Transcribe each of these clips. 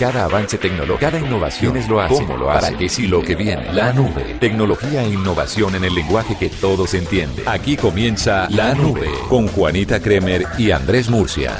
Cada avance tecnológico, cada innovación es lo hace, cómo lo hace, para qué sí lo que viene. La nube, tecnología e innovación en el lenguaje que todos entienden. Aquí comienza La Nube con Juanita Kremer y Andrés Murcia.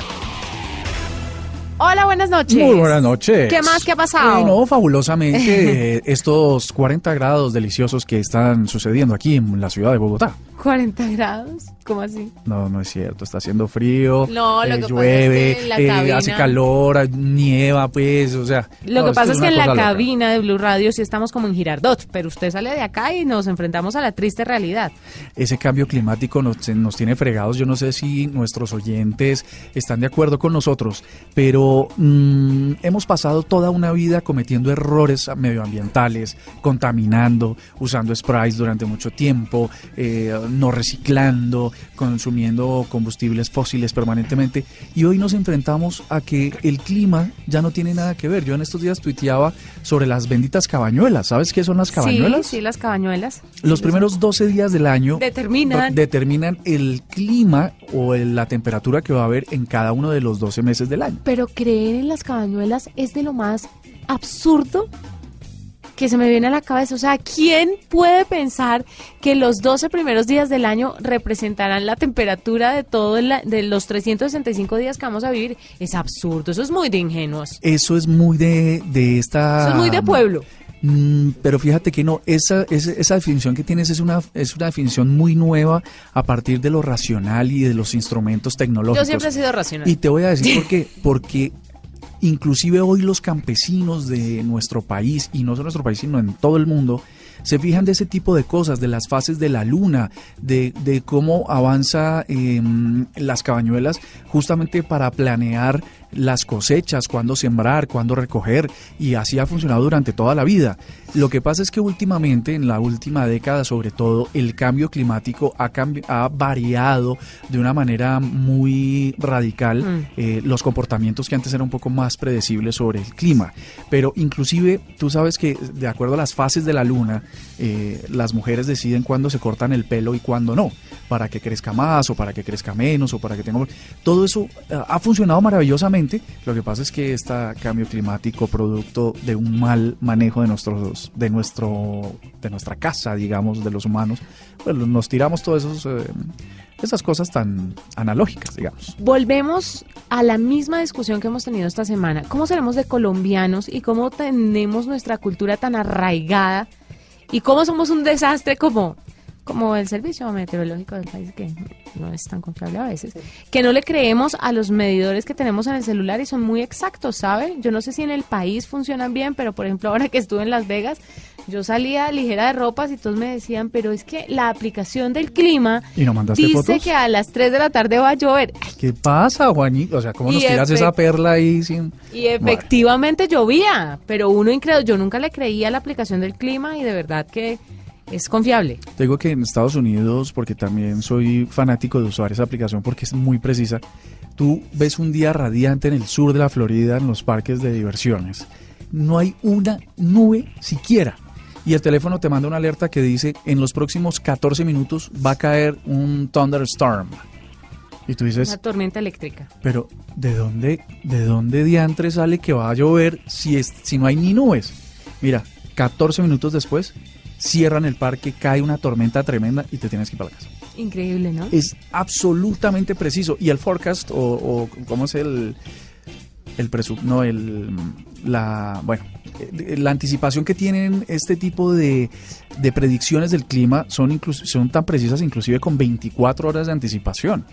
Hola, buenas noches. Muy buenas noches. ¿Qué más? ¿Qué ha pasado? Eh, no, fabulosamente estos 40 grados deliciosos que están sucediendo aquí en la ciudad de Bogotá. 40 grados. ¿Cómo así? No, no es cierto. Está haciendo frío. No, lo eh, que pasa llueve, es que en la eh, hace calor, nieva, pues, o sea. Lo no, que pasa es que en la loca. cabina de Blue Radio sí estamos como en Girardot, pero usted sale de acá y nos enfrentamos a la triste realidad. Ese cambio climático nos, nos tiene fregados. Yo no sé si nuestros oyentes están de acuerdo con nosotros, pero mm, hemos pasado toda una vida cometiendo errores medioambientales, contaminando, usando sprays durante mucho tiempo, eh, no reciclando, consumiendo combustibles fósiles permanentemente. Y hoy nos enfrentamos a que el clima ya no tiene nada que ver. Yo en estos días tuiteaba sobre las benditas cabañuelas. ¿Sabes qué son las cabañuelas? Sí, sí, las cabañuelas. Los primeros 12 días del año Determinan. determinan el clima o el- la temperatura que va a haber en cada uno de los 12 meses del año. Pero creer en las cabañuelas es de lo más absurdo que se me viene a la cabeza. O sea, ¿quién puede pensar que los 12 primeros días del año representarán la temperatura de todo el a- de los 365 días que vamos a vivir? Es absurdo, eso es muy de ingenuos. Eso es muy de, de esta... Eso es muy de pueblo. Mm, pero fíjate que no, esa, esa, esa definición que tienes es una, es una definición muy nueva a partir de lo racional y de los instrumentos tecnológicos. Yo siempre he sido racional. Y te voy a decir por qué. Porque inclusive hoy los campesinos de nuestro país, y no solo nuestro país, sino en todo el mundo, se fijan de ese tipo de cosas, de las fases de la luna, de, de cómo avanza em, las cabañuelas, justamente para planear las cosechas, cuándo sembrar, cuándo recoger, y así ha funcionado durante toda la vida. Lo que pasa es que últimamente, en la última década sobre todo, el cambio climático ha, cambi- ha variado de una manera muy radical Mm. eh, los comportamientos que antes eran un poco más predecibles sobre el clima. Pero inclusive tú sabes que de acuerdo a las fases de la luna, eh, las mujeres deciden cuándo se cortan el pelo y cuándo no, para que crezca más o para que crezca menos o para que tenga... Todo eso eh, ha funcionado maravillosamente. Lo que pasa es que este cambio climático, producto de un mal manejo de nuestros, de nuestro, de nuestra casa, digamos, de los humanos, pues nos tiramos todas eh, esas cosas tan analógicas, digamos. Volvemos a la misma discusión que hemos tenido esta semana. ¿Cómo seremos de colombianos y cómo tenemos nuestra cultura tan arraigada y cómo somos un desastre como, como el servicio meteorológico del país que no es tan confiable a veces? Que no le creemos a los medidores que tenemos en el celular y son muy exactos, ¿sabe? Yo no sé si en el país funcionan bien, pero por ejemplo ahora que estuve en Las Vegas, yo salía ligera de ropas y todos me decían, pero es que la aplicación del clima ¿Y no mandaste dice fotos? que a las 3 de la tarde va a llover. Ay, ¿Qué pasa, Juanito? O sea, ¿cómo nos Y tiras esa perla ahí sin...? Y efectivamente llovía, pero uno increíble, yo nunca le creía a la aplicación del clima y de verdad que es confiable. Te digo que en Estados Unidos, porque también soy fanático de usar esa aplicación porque es muy precisa, tú ves un día radiante en el sur de la Florida, en los parques de diversiones. No hay una nube siquiera. Y el teléfono te manda una alerta que dice, en los próximos 14 minutos va a caer un thunderstorm. Y tú dices, Una tormenta eléctrica. pero ¿de dónde, de dónde diantre sale que va a llover si, es, si no hay ni nubes? Mira, 14 minutos después, cierran el parque, cae una tormenta tremenda y te tienes que ir para la casa. Increíble, ¿no? Es absolutamente preciso. Y el forecast, o, o ¿cómo es el, el presu- no, el, la, bueno, eh, la anticipación que tienen este tipo de, de predicciones del clima son, inclus- son tan precisas inclusive con 24 horas de anticipación.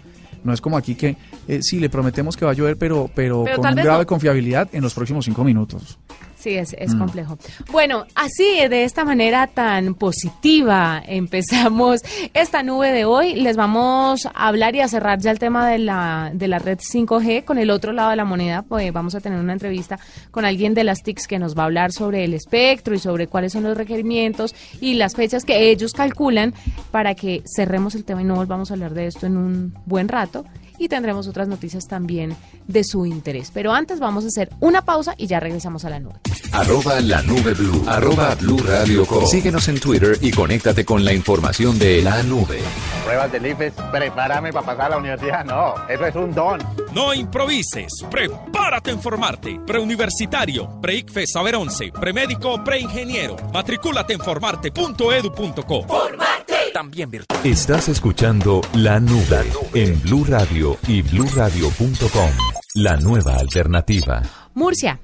No es como aquí que eh, sí, le prometemos que va a llover, pero, pero, Pero con un grado no. de confiabilidad en los próximos cinco minutos. Sí, es, es complejo. Bueno, así, de esta manera tan positiva, empezamos esta nube de hoy. Les vamos a hablar y a cerrar ya el tema de la, de la red 5G. Con el otro lado de la moneda, pues vamos a tener una entrevista con alguien de las TICs que nos va a hablar sobre el espectro y sobre cuáles son los requerimientos y las fechas que ellos calculan para que cerremos el tema y no volvamos a hablar de esto en un buen rato y tendremos otras noticias también de su interés. Pero antes vamos a hacer una pausa y ya regresamos a la nube. Arroba la nube blue. Arroba blue radio com. Síguenos en Twitter y conéctate con la información de la nube. Pruebas del IFES, prepárame para pasar a la universidad. No, eso es un don. No improvises, prepárate a informarte. Preuniversitario, pre-ICFES Saber 11, premédico, preingeniero. Matricúlate en formarte.edu.co. ¡Formarte! También virtual. Estás escuchando La Nube en Blue Radio y bluradio.com. La nueva alternativa. Murcia,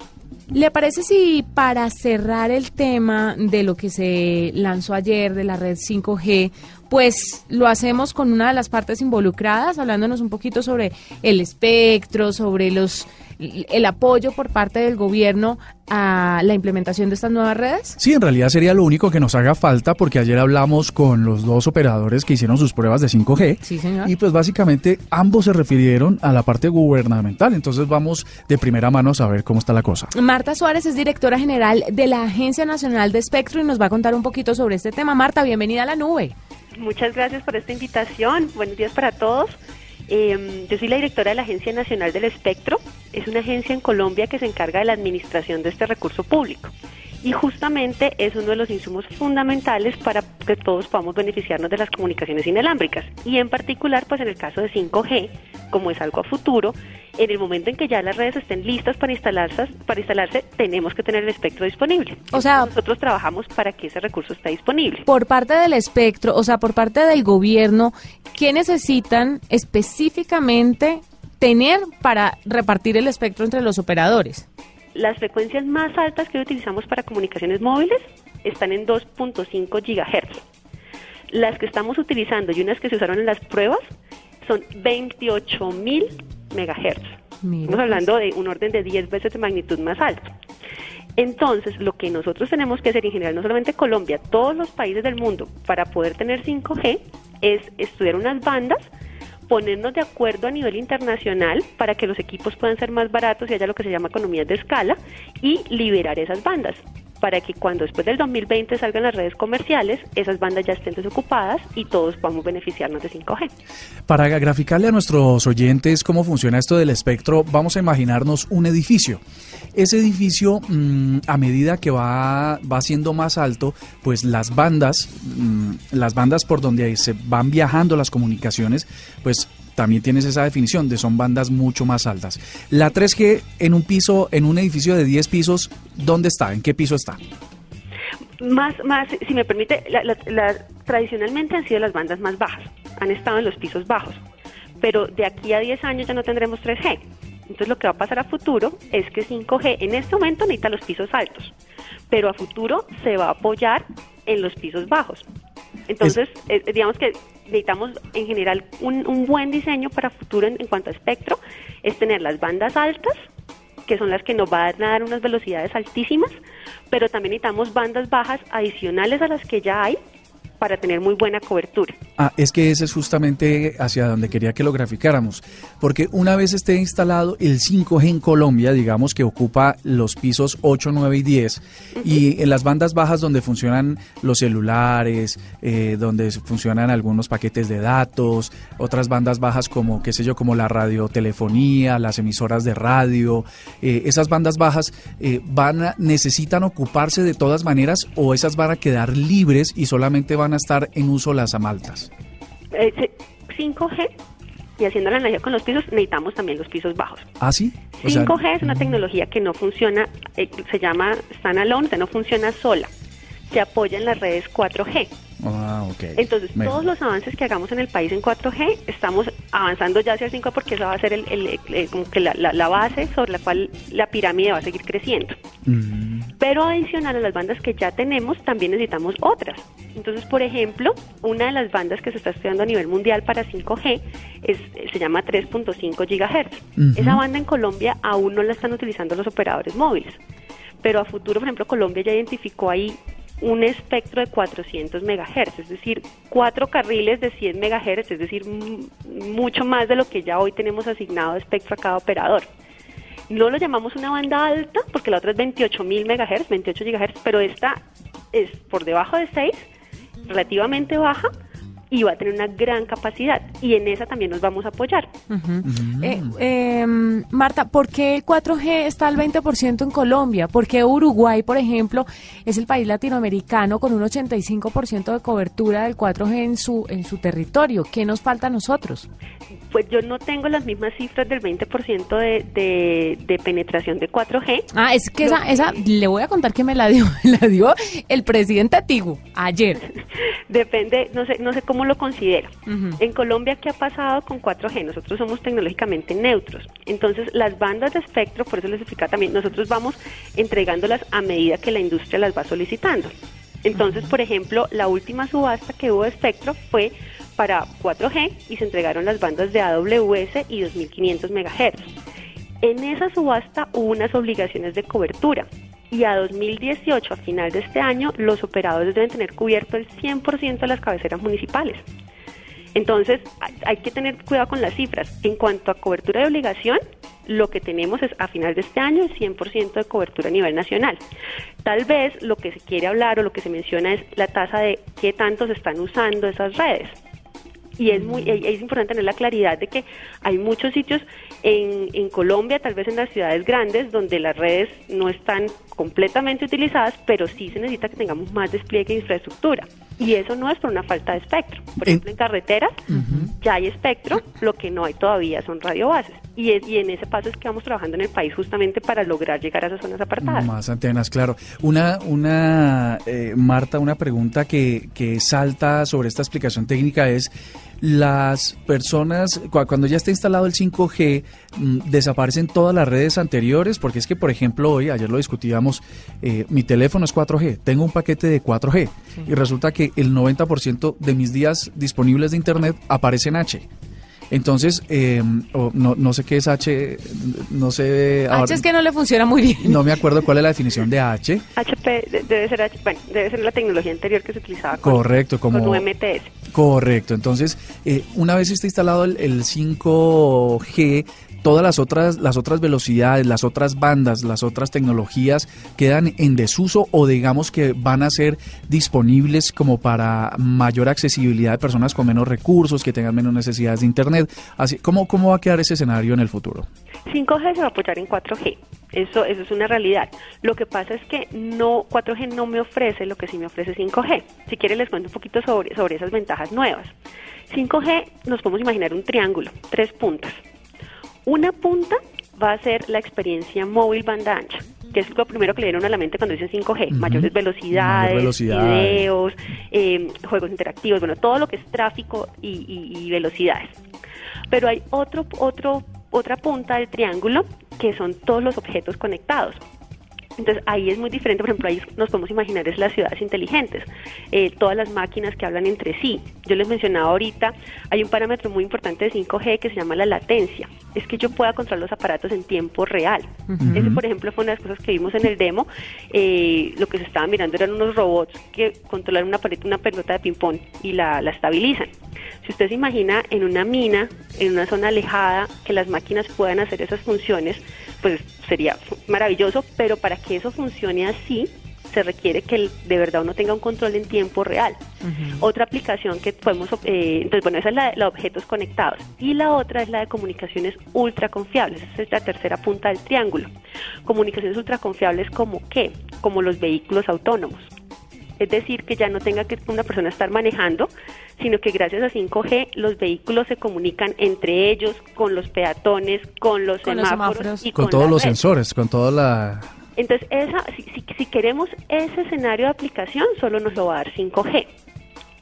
¿Le parece si para cerrar el tema de lo que se lanzó ayer de la red 5G, pues lo hacemos con una de las partes involucradas, hablándonos un poquito sobre el espectro, sobre los el apoyo por parte del gobierno a la implementación de estas nuevas redes? Sí, en realidad sería lo único que nos haga falta porque ayer hablamos con los dos operadores que hicieron sus pruebas de 5G. Sí, señor. Y pues básicamente ambos se refirieron a la parte gubernamental. Entonces vamos de primera mano a saber cómo está la cosa. Marta Suárez es directora general de la Agencia Nacional de Espectro y nos va a contar un poquito sobre este tema. Marta, bienvenida a la nube. Muchas gracias por esta invitación. Buenos días para todos. Eh, yo soy la directora de la Agencia Nacional del Espectro. Es una agencia en Colombia que se encarga de la administración de este recurso público. Y justamente es uno de los insumos fundamentales para que todos podamos beneficiarnos de las comunicaciones inalámbricas. Y en particular, pues en el caso de 5G, como es algo a futuro, en el momento en que ya las redes estén listas para instalarse, para instalarse tenemos que tener el espectro disponible. O sea, nosotros trabajamos para que ese recurso esté disponible. Por parte del espectro, o sea, por parte del gobierno, ¿qué necesitan específicamente tener para repartir el espectro entre los operadores? Las frecuencias más altas que utilizamos para comunicaciones móviles están en 2.5 GHz. Las que estamos utilizando y unas que se usaron en las pruebas son 28.000 megahertz. Estamos hablando de un orden de 10 veces de magnitud más alto. Entonces, lo que nosotros tenemos que hacer en general, no solamente Colombia, todos los países del mundo, para poder tener 5G, es estudiar unas bandas, ponernos de acuerdo a nivel internacional para que los equipos puedan ser más baratos y haya lo que se llama economías de escala y liberar esas bandas para que cuando después del 2020 salgan las redes comerciales, esas bandas ya estén desocupadas y todos podamos beneficiarnos de 5G. Para graficarle a nuestros oyentes cómo funciona esto del espectro, vamos a imaginarnos un edificio. Ese edificio, mm, a medida que va, va siendo más alto, pues las bandas, mm, las bandas por donde se van viajando las comunicaciones, pues también tienes esa definición de son bandas mucho más altas. La 3G en un piso, en un edificio de 10 pisos, ¿dónde está? ¿En qué piso está? Más, más, si me permite, tradicionalmente han sido las bandas más bajas, han estado en los pisos bajos, pero de aquí a 10 años ya no tendremos 3G. Entonces lo que va a pasar a futuro es que 5G en este momento necesita los pisos altos, pero a futuro se va a apoyar en los pisos bajos. Entonces, eh, digamos que necesitamos en general un, buen diseño para futuro en, cuanto a espectro, es tener las bandas altas, que son las que nos van a dar unas velocidades altísimas, pero también necesitamos bandas bajas adicionales a las que ya hay para tener muy buena cobertura. Ah, es que ese es justamente hacia donde quería que lo graficáramos, porque una vez esté instalado el 5G en Colombia, digamos que ocupa los pisos 8, 9 y 10, y en las bandas bajas donde funcionan los celulares, eh, donde funcionan algunos paquetes de datos, otras bandas bajas como, qué sé yo, como la radiotelefonía, las emisoras de radio, eh, esas bandas bajas eh, van necesitan ocuparse de todas maneras o esas van a quedar libres y solamente van a estar en uso las amaltas? 5G eh, y haciendo la analogía con los pisos, necesitamos también los pisos bajos. ¿Ah, sí? 5G es una tecnología que no funciona, eh, se llama standalone, o no funciona sola. Se apoya en las redes 4G. Ah, Entonces, todos los avances que hagamos en el país en 4G, estamos avanzando ya hacia el 5 porque eso va a ser el, como que la, base sobre la cual la pirámide va a seguir creciendo. Mm. Pero adicional a las bandas que ya tenemos, también necesitamos otras. Entonces, por ejemplo, una de las bandas que se está estudiando a nivel mundial para 5G es, se llama 3.5 GHz. Esa banda en Colombia aún no la están utilizando los operadores móviles pero a futuro, por ejemplo, Colombia ya identificó ahí un espectro de 400 megahertz, es decir, cuatro carriles de 100 megahertz, es decir, mucho más de lo que ya hoy tenemos asignado de espectro a cada operador. No lo llamamos una banda alta porque la otra es 28 mil megahertz, 28 gigahertz, pero esta es por debajo de 6, relativamente baja, y va a tener una gran capacidad y en esa también nos vamos a apoyar. Eh, em, Marta, ¿por qué el 4G está al 20% en Colombia? ¿Por qué Uruguay, por ejemplo, es el país latinoamericano con un 85% de cobertura del 4G en su, en su territorio? ¿Qué nos falta a nosotros? Pues yo no tengo las mismas cifras del 20% de, de, penetración de 4G. Ah, es que esa, esa, le voy a contar que me la dio, la dio el presidente Tigo ayer. Depende, no sé, no sé cómo lo considera. En Colombia, ¿qué ha pasado con 4G? Nosotros somos tecnológicamente neutros. Entonces, las bandas de espectro, por eso les explica también, nosotros vamos entregándolas a medida que la industria las va solicitando. Entonces, por ejemplo, la última subasta que hubo de espectro fue para 4G y se entregaron las bandas de AWS y 2500 MHz. En esa subasta hubo unas obligaciones de cobertura y a 2018, a final de este año, los operadores deben tener cubierto el 100% de las cabeceras municipales. Entonces, hay que tener cuidado con las cifras. En cuanto a cobertura de obligación, lo que tenemos es a final de este año el 100% de cobertura a nivel nacional. Tal vez lo que se quiere hablar o lo que se menciona es la tasa de qué tanto se están usando esas redes y es muy es importante tener la claridad de que hay muchos sitios en, en Colombia, tal vez en las ciudades grandes, donde las redes no están completamente utilizadas, pero sí se necesita que tengamos más despliegue de infraestructura. Y eso no es por una falta de espectro. Por ejemplo, en carreteras ya hay espectro, lo que no hay todavía son radiobases. Y, es, y en ese paso es que vamos trabajando en el país justamente para lograr llegar a esas zonas apartadas. Más antenas, claro. Una, una eh, Marta, una pregunta que, que salta sobre esta explicación técnica es las personas, cuando ya está instalado el 5G, mm, desaparecen todas las redes anteriores, porque es que, por ejemplo, hoy, ayer lo discutíamos, eh, mi teléfono es 4G, tengo un paquete de 4G y resulta que el 90% de mis días disponibles de Internet aparece en H. Entonces, eh, no, no, sé qué es H, no sé... H es que no le funciona muy bien. No me acuerdo cuál es la definición de H. HP debe ser, bueno, debe ser la tecnología anterior que se utilizaba con, Correcto, como, con UMTS. Correcto, entonces, eh, una vez está instalado el, el 5G, todas las otras, las otras velocidades, las otras bandas, las otras tecnologías quedan en desuso o digamos que van a ser disponibles como para mayor accesibilidad de personas con menos recursos, que tengan menos necesidades de Internet. Así, ¿cómo, ¿Cómo va a quedar ese escenario en el futuro? 5G se va a apoyar en 4G. Eso, eso es una realidad. Lo que pasa es que no 4G no me ofrece lo que sí me ofrece 5G. Si quiere les cuento un poquito sobre, sobre esas ventajas nuevas. 5G nos podemos imaginar un triángulo, tres puntas. Una punta va a ser la experiencia móvil banda ancha, que es lo primero que le dieron a la mente cuando dicen 5G, mayores velocidades, videos, eh, juegos interactivos, bueno, todo lo que es tráfico y, velocidades. Pero hay otro, otro, otra punta del triángulo que son todos los objetos conectados. Entonces ahí es muy diferente, por ejemplo, ahí nos podemos imaginar es las ciudades inteligentes, eh, todas las máquinas que hablan entre sí. Yo les mencionaba ahorita, hay un parámetro muy importante de 5G que se llama la latencia, es que yo pueda controlar los aparatos en tiempo real. Ese, por ejemplo, fue una de las cosas que vimos en el demo, eh, lo que se estaba mirando eran unos robots que controlan una, una pelota de ping-pong y la, la estabilizan. Si usted se imagina en una mina, en una zona alejada, que las máquinas puedan hacer esas funciones, pues sería maravilloso, pero para que eso funcione así, se requiere que de verdad uno tenga un control en tiempo real. Otra aplicación que podemos, eh, entonces bueno, esa es la de objetos conectados. Y la otra es la de comunicaciones ultra confiables, esa es la tercera punta del triángulo. Comunicaciones ultra confiables como qué? Como los vehículos autónomos. Es decir, que ya no tenga que una persona estar manejando, sino que gracias a 5G los vehículos se comunican entre ellos, con los peatones, con los, semáforos, y con, todos los sensores, con toda la... Entonces, esa, si, si, queremos ese escenario de aplicación, solo nos lo va a dar 5G.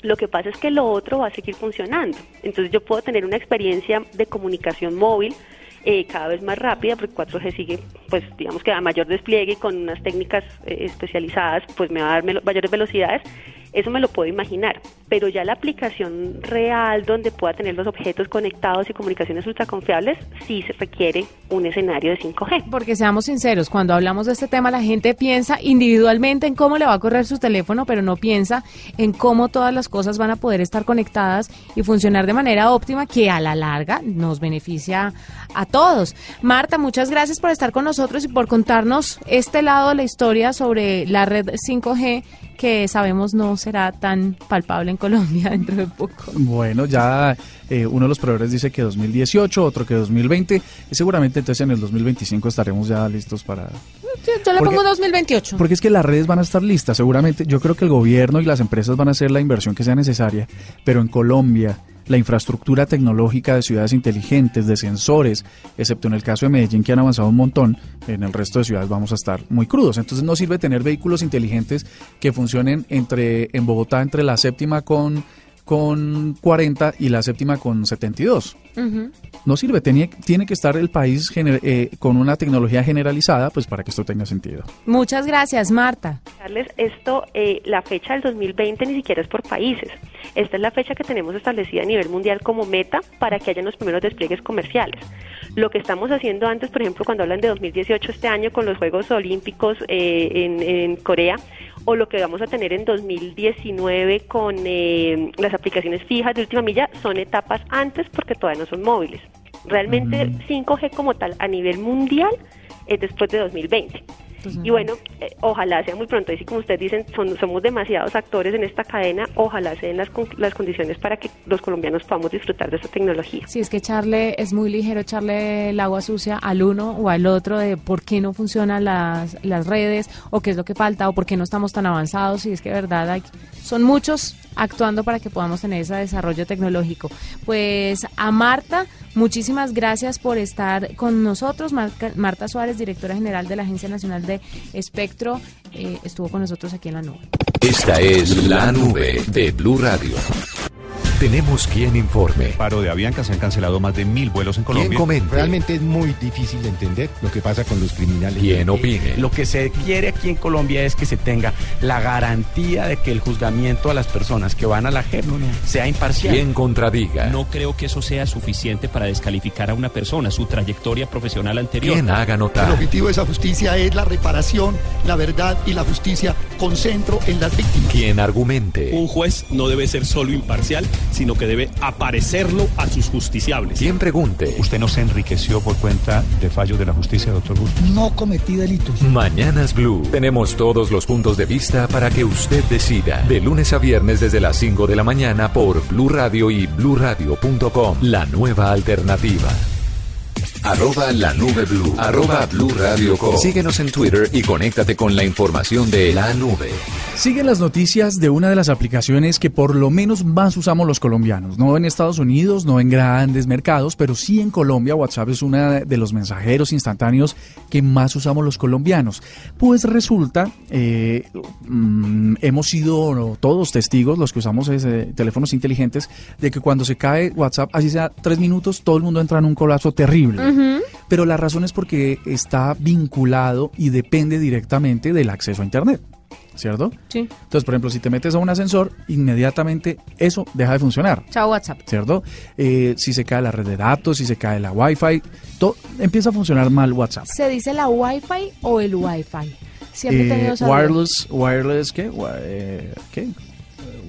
Lo que pasa es que lo otro va a seguir funcionando. Entonces yo puedo tener una experiencia de comunicación móvil eh, cada vez más rápida, porque 4G sigue, pues digamos que a mayor despliegue y con unas técnicas eh, especializadas, pues me va a dar mayores velocidades Eso me lo puedo imaginar, pero ya la aplicación real donde pueda tener los objetos conectados y comunicaciones ultraconfiables sí se requiere un escenario de 5G. Porque seamos sinceros, cuando hablamos de este tema la gente piensa individualmente en cómo le va a correr su teléfono, pero no piensa en cómo todas las cosas van a poder estar conectadas y funcionar de manera óptima que a la larga nos beneficia a todos. Marta, muchas gracias por estar con nosotros y por contarnos este lado de la historia sobre la red 5G que sabemos no será tan palpable en Colombia dentro de poco. Bueno, ya eh, uno de los proveedores dice que 2018, otro que 2020, y seguramente entonces en el 2025 estaremos ya listos para... Yo, yo le Porque- pongo 2028. Porque es que las redes van a estar listas, seguramente. Yo creo que el gobierno y las empresas van a hacer la inversión que sea necesaria, pero en Colombia la infraestructura tecnológica de ciudades inteligentes, de sensores, excepto en el caso de Medellín que han avanzado un montón, en el resto de ciudades vamos a estar muy crudos. Entonces no sirve tener vehículos inteligentes que funcionen entre en Bogotá entre la séptima con con 40 y la séptima con 72 Ujú. no sirve. Tiene, tiene que estar el país gener- eh, con una tecnología generalizada, pues para que esto tenga sentido. Muchas gracias, Marta. Carles, esto, eh, la fecha del 2020 ni siquiera es por países. Esta es la fecha que tenemos establecida a nivel mundial como meta para que hayan los primeros despliegues comerciales. Lo que estamos haciendo antes, por ejemplo, cuando hablan de 2018 este año con los Juegos Olímpicos eh, en, en Corea, o lo que vamos a tener en 2019 con eh, las aplicaciones fijas de última milla, son etapas antes porque todavía no son móviles. Realmente 5G como tal a nivel mundial es después de 2020. Y bueno, eh, ojalá sea muy pronto. Y si como ustedes dicen, son- somos demasiados actores en esta cadena, ojalá se den las, las condiciones para que los colombianos podamos disfrutar de esta tecnología. Si es que echarle, es muy ligero echarle el agua sucia al uno o al otro de por qué no funcionan las, las redes o qué es lo que falta o por qué no estamos tan avanzados. Y es que de verdad hay, son muchos actuando para que podamos tener ese desarrollo tecnológico. Pues a Marta, muchísimas gracias por estar con nosotros. Marca- Marta Suárez, directora general de la Agencia Nacional de Espectro, eh, estuvo con nosotros aquí en la nube. Esta es la nube de Blue Radio. Tenemos quien informe, Paro de Avianca, se han cancelado más de mil vuelos en Colombia. comente, Realmente es muy difícil de entender lo que pasa con los criminales. quien opine. Lo que se quiere aquí en Colombia es que se tenga la garantía de que el juzgamiento a las personas que van a la JEP sea imparcial. Quien contradiga. No creo que eso sea suficiente para descalificar a una persona, su trayectoria profesional anterior. Quien haga El notar. objetivo de esa justicia es la reparación, la verdad y la justicia con centro en las víctimas. Quien argumente. Un juez no debe ser solo imparcial, sino que debe aparecerlo a sus justiciables. Quien pregunte. ¿Usted no se enriqueció por cuenta de fallos de la justicia, doctor Bustos? No cometí delitos. Mañanas Blue. Tenemos todos los puntos de vista para que usted decida. De lunes a viernes desde las 5 de la mañana por Blue Radio y bluradio.com. La nueva alternativa. Arroba la nube blue. Arroba blue radio com. Síguenos en Twitter y conéctate con la información de la nube. Siguen las noticias de una de las aplicaciones que por lo menos más usamos los colombianos. No en Estados Unidos, no en grandes mercados, pero sí en Colombia. WhatsApp es una de los mensajeros instantáneos que más usamos los colombianos. Pues resulta, eh, mm, hemos sido todos testigos, los que usamos ese- teléfonos inteligentes, de que cuando se cae WhatsApp, así sea tres minutos, todo el mundo entra en un colapso terrible. Pero la razón es porque está vinculado y depende directamente del acceso a Internet. ¿Cierto? Sí. Entonces, por ejemplo, si te metes a un ascensor, inmediatamente eso deja de funcionar. Chao WhatsApp. ¿Cierto? Eh, si se cae la red de datos, si se cae la Wi-Fi, todo empieza a funcionar mal WhatsApp. ¿Se dice la Wi-Fi o el Wi-Fi? Siempre he Eh, wireless, wireless, ¿qué? Eh, ¿Qué? Eh,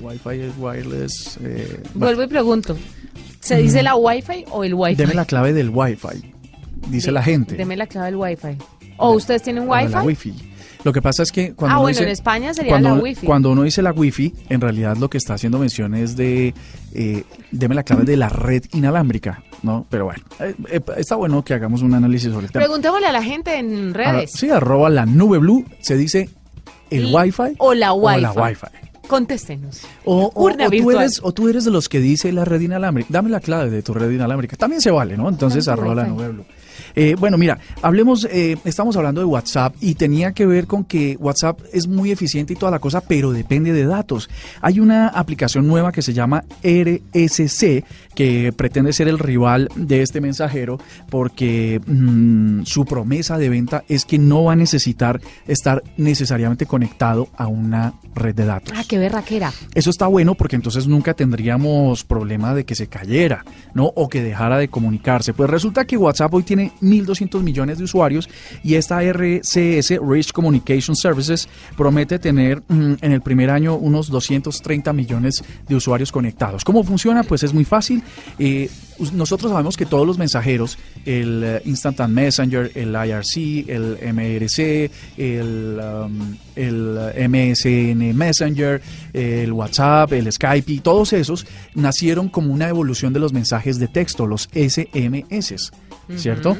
Wi-Fi es wireless. Vuelvo y pregunto. ¿Se dice la Wi-Fi o el Wi-Fi? Deme la clave del Wi-Fi, dice la gente. Deme la clave del Wi-Fi. ¿O ustedes tienen de Wi-Fi? la Wi-Fi. Lo que pasa es que cuando Ah, uno bueno, dice- en España sería cuando, la Wi-Fi. Cuando uno dice la Wi-Fi, en realidad lo que está haciendo mención es de, eh, deme la clave de la red inalámbrica, ¿no? Pero bueno, eh, eh, está bueno que hagamos un análisis sobre el tema. Preguntémosle a la gente en Arro- redes. sí, arroba la nube blue, se dice el Y- Wi-Fi o la o la Wi-Fi. Wi-Fi. Contéstenos. O, o- o tú eres, o tú eres de los que dice la red inalámbrica. Dame la clave de tu red inalámbrica. También se vale, ¿no? Entonces, arroba la Wi-Fi. nube blue. Eh, bueno, mira, hablemos, eh, estamos hablando de WhatsApp y tenía que ver con que WhatsApp es muy eficiente y toda la cosa, pero depende de datos. Hay una aplicación nueva que se llama RSC, que pretende ser el rival de este mensajero porque mm, su promesa de venta es que no va a necesitar estar necesariamente conectado a una red de datos. Ah, qué berraquera. Eso está bueno porque entonces nunca tendríamos problema de que se cayera, ¿no? O que dejara de comunicarse. Pues resulta que WhatsApp hoy tiene 1.200 millones de usuarios y esta RCS, Rich Communication Services, promete tener mm, en el primer año unos 230 millones de usuarios conectados. ¿Cómo funciona? Pues es muy fácil. Eh, nosotros sabemos que todos los mensajeros, el eh, Instant Messenger, el IRC, el MRC, el, um, el eh, MSN Messenger, el WhatsApp, el Skype y todos esos nacieron como una evolución de los mensajes de texto, los SMS, ¿cierto?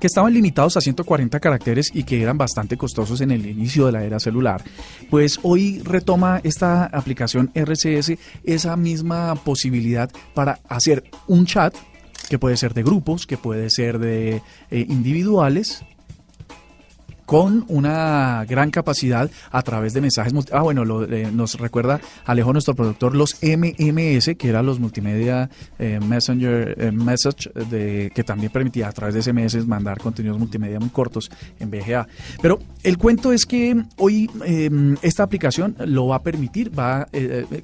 Que estaban limitados a 140 caracteres y que eran bastante costosos en el inicio de la era celular. Pues hoy retoma esta aplicación RCS esa misma posibilidad para hacer un chat que puede ser de grupos, que puede ser de eh, individuales, con una gran capacidad a través de mensajes. Ah, bueno, lo, eh, nos recuerda Alejo, nuestro productor, los MMS, que eran los multimedia eh, messenger eh, message, de, que también permitía a través de SMS mandar contenidos multimedia muy cortos en VGA. Pero el cuento es que hoy eh, esta aplicación lo va a permitir, va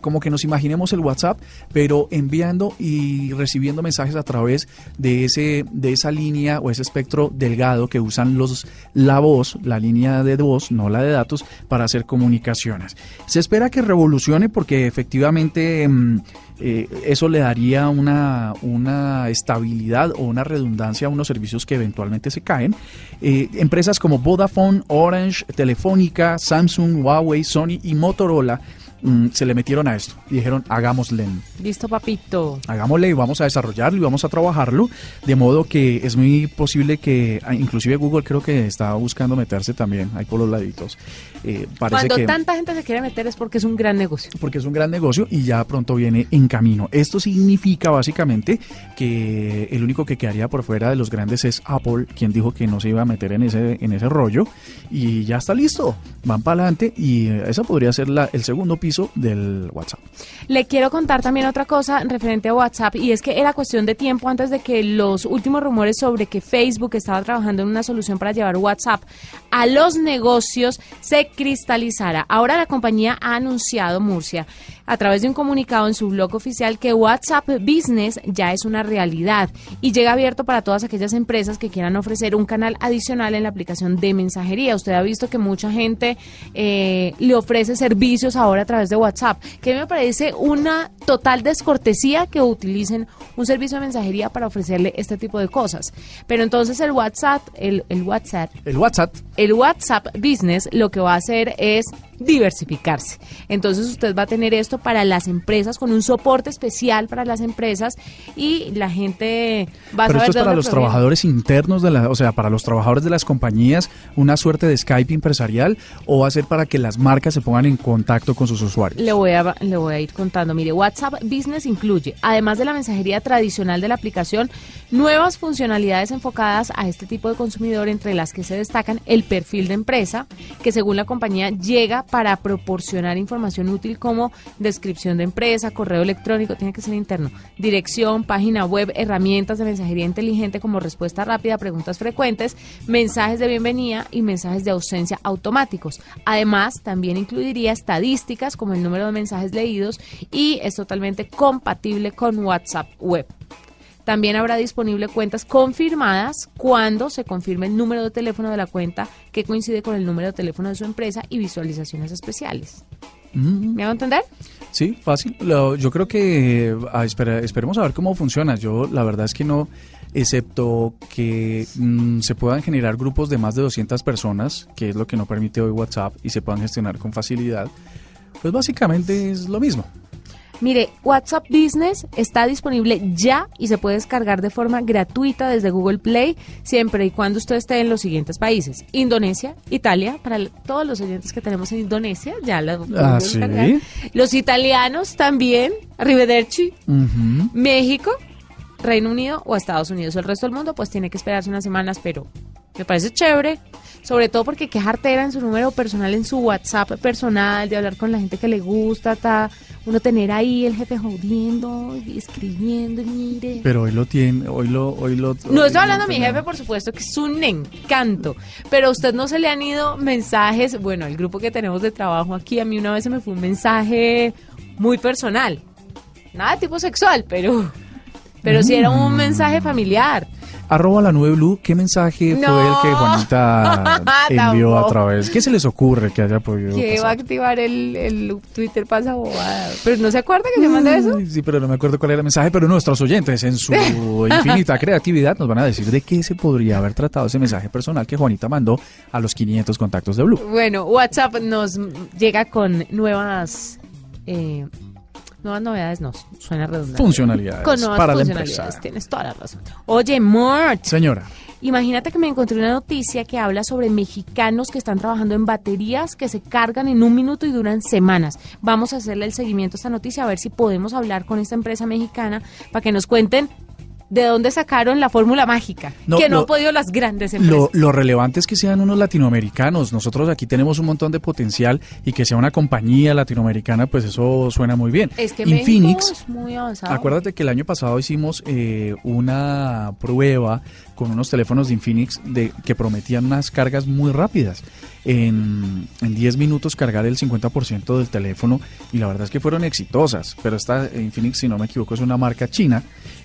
como que nos imaginemos el WhatsApp, pero enviando y recibiendo mensajes a través de ese de esa línea o ese espectro delgado que usan los la voz, la línea de voz, no la de datos, para hacer comunicaciones. Se espera que revolucione porque efectivamente mm, eh, eso le daría una, una estabilidad o una redundancia a unos servicios que eventualmente se caen. Eh, empresas como Vodafone, Orange, Telefónica, Samsung, Huawei, Sony y Motorola mm, se le metieron a esto y dijeron hagámosle. Listo, papito. Hagámosle y vamos a desarrollarlo y vamos a trabajarlo, de modo que es muy posible que, ah, inclusive Google creo que está buscando meterse también ahí por los laditos. Eh, parece Cuando que tanta gente se quiere meter es porque es un gran negocio. porque es un gran negocio y ya pronto viene en camino. Esto significa básicamente que el único que quedaría por fuera de los grandes es Apple, quien dijo que no se iba a meter en ese, en ese rollo y ya está listo. Van para adelante y esa podría ser la, el segundo piso del WhatsApp. Le quiero contar también otra cosa referente a WhatsApp y es que era cuestión de tiempo antes de que los últimos rumores sobre que Facebook estaba trabajando en una solución para llevar WhatsApp a los negocios se cristalizara. Ahora la compañía ha anunciado, Murcia, a través de un comunicado en su blog oficial que WhatsApp Business ya es una realidad y llega abierto para todas aquellas empresas que quieran ofrecer un canal adicional en la aplicación de mensajería. Usted ha visto que mucha gente eh, le ofrece servicios ahora a través de WhatsApp, que me parece una total descortesía que utilicen un servicio de mensajería para ofrecerle este tipo de cosas. Pero entonces el WhatsApp, el, el WhatsApp, El WhatsApp el WhatsApp Business lo que va a hacer es diversificarse. Entonces usted va a tener esto para las empresas con un soporte especial para las empresas y la gente va a Pero saber esto es para los proviene. trabajadores internos de la, o sea, para los trabajadores de las compañías, una suerte de Skype empresarial o va a ser para que las marcas se pongan en contacto con sus usuarios. Le voy, a, le voy a ir contando. Mire, WhatsApp Business incluye, además de la mensajería tradicional de la aplicación, nuevas funcionalidades enfocadas a este tipo de consumidor, entre las que se destacan el perfil de empresa, que según la compañía llega para proporcionar información útil como descripción de empresa, correo electrónico, tiene que ser interno, dirección, página web, herramientas de mensajería inteligente como respuesta rápida preguntas frecuentes, mensajes de bienvenida y mensajes de ausencia automáticos. Además, también incluiría estadísticas como el número de mensajes leídos y es totalmente compatible con WhatsApp Web. También habrá disponible cuentas confirmadas cuando se confirme el número de teléfono de la cuenta que coincide con el número de teléfono de su empresa y visualizaciones especiales. Mm, ¿Me hago entender? Sí, fácil. Lo- yo creo que ah, espera- esperemos a ver cómo funciona. Yo la verdad es que no, excepto que mm, se puedan generar grupos de más de 200 personas, que es lo que no permite hoy WhatsApp, y se puedan gestionar con facilidad. Pues básicamente es lo mismo. Mire, WhatsApp Business está disponible ya y se puede descargar de forma gratuita desde Google Play siempre y cuando usted esté en los siguientes países. Indonesia, Italia, para todos los oyentes que tenemos en Indonesia, ya lo pueden Ah, descargar. ¿sí? Los italianos también, Arrivederci. México, Reino Unido o Estados Unidos. El resto del mundo pues tiene que esperarse unas semanas, pero Me parece chévere. Sobre todo porque qué jartera en su número personal, en su WhatsApp personal, de hablar con la gente que le gusta, ta, uno tener ahí el jefe jodiendo y escribiendo, mire. Pero hoy lo tiene, hoy lo, hoy lo. No hoy estoy hablando de mi jefe, por supuesto, que es un encanto. Pero a usted no se le han ido mensajes. Bueno, el grupo que tenemos de trabajo aquí, a mí una vez se me fue un mensaje muy personal. Nada de tipo sexual, pero. Pero sí era un mensaje familiar. Arroba la nube blue, ¿qué mensaje fue el que Juanita envió a través? ¿Qué se les ocurre que haya podido Que va a activar el, el Twitter pasa bobada. Pero no se acuerda que se manda eso. Sí, pero no me acuerdo cuál era el mensaje, pero nuestros oyentes en su infinita creatividad nos van a decir de qué se podría haber tratado ese mensaje personal que Juanita mandó a los 500 contactos de Blue. Bueno, WhatsApp nos llega con nuevas. eh, nuevas novedades, no, suena redundante. Funcionalidades Con nuevas para la funcionalidades, empresa. tienes toda la razón. Oye, Mort, Señora, imagínate que me encontré una noticia que habla sobre mexicanos que están trabajando en baterías que se cargan en un minuto y duran semanas. Vamos a hacerle el seguimiento a esta noticia, a ver si podemos hablar con esta empresa mexicana para que nos cuenten de dónde sacaron la fórmula mágica, No, que no lo- han podido las grandes empresas. lo, lo relevante es que sean unos latinoamericanos. Nosotros aquí tenemos un montón de potencial y que sea una compañía latinoamericana, pues eso suena muy bien. es que Infinix, es muy avanzado. Acuérdate que el año pasado hicimos eh, una prueba con unos teléfonos de Infinix de, que prometían unas cargas muy rápidas. En, en 10 minutos cargar el 50% del teléfono y la verdad es que fueron exitosas. Pero esta Infinix, si no me equivoco, es una marca china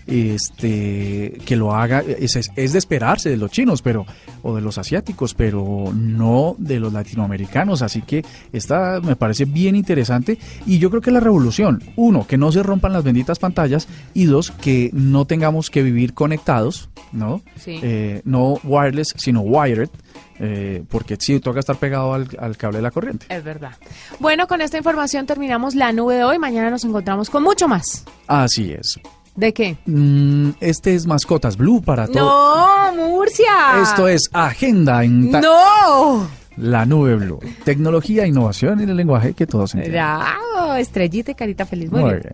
este que lo haga es, es- es de esperarse de los chinos pero o de los asiáticos pero no de los latinoamericanos así que esta me parece bien interesante y yo creo que la revolución uno que no se rompan las benditas pantallas y dos que no tengamos que vivir conectados no Sí. Eh, no wireless sino wired eh, porque sí toca estar pegado al, al cable de la corriente Es verdad. Bueno, con esta información terminamos la nube de hoy. Mañana nos encontramos con mucho más. así es ¿De qué? Mm, este es mascotas blue para todo No, Murcia. Esto es Agenda en No. la nube blue. Tecnología, innovación y el lenguaje que todos entienden. Bravo, estrellita y carita feliz. Muy, Muy bien. bien.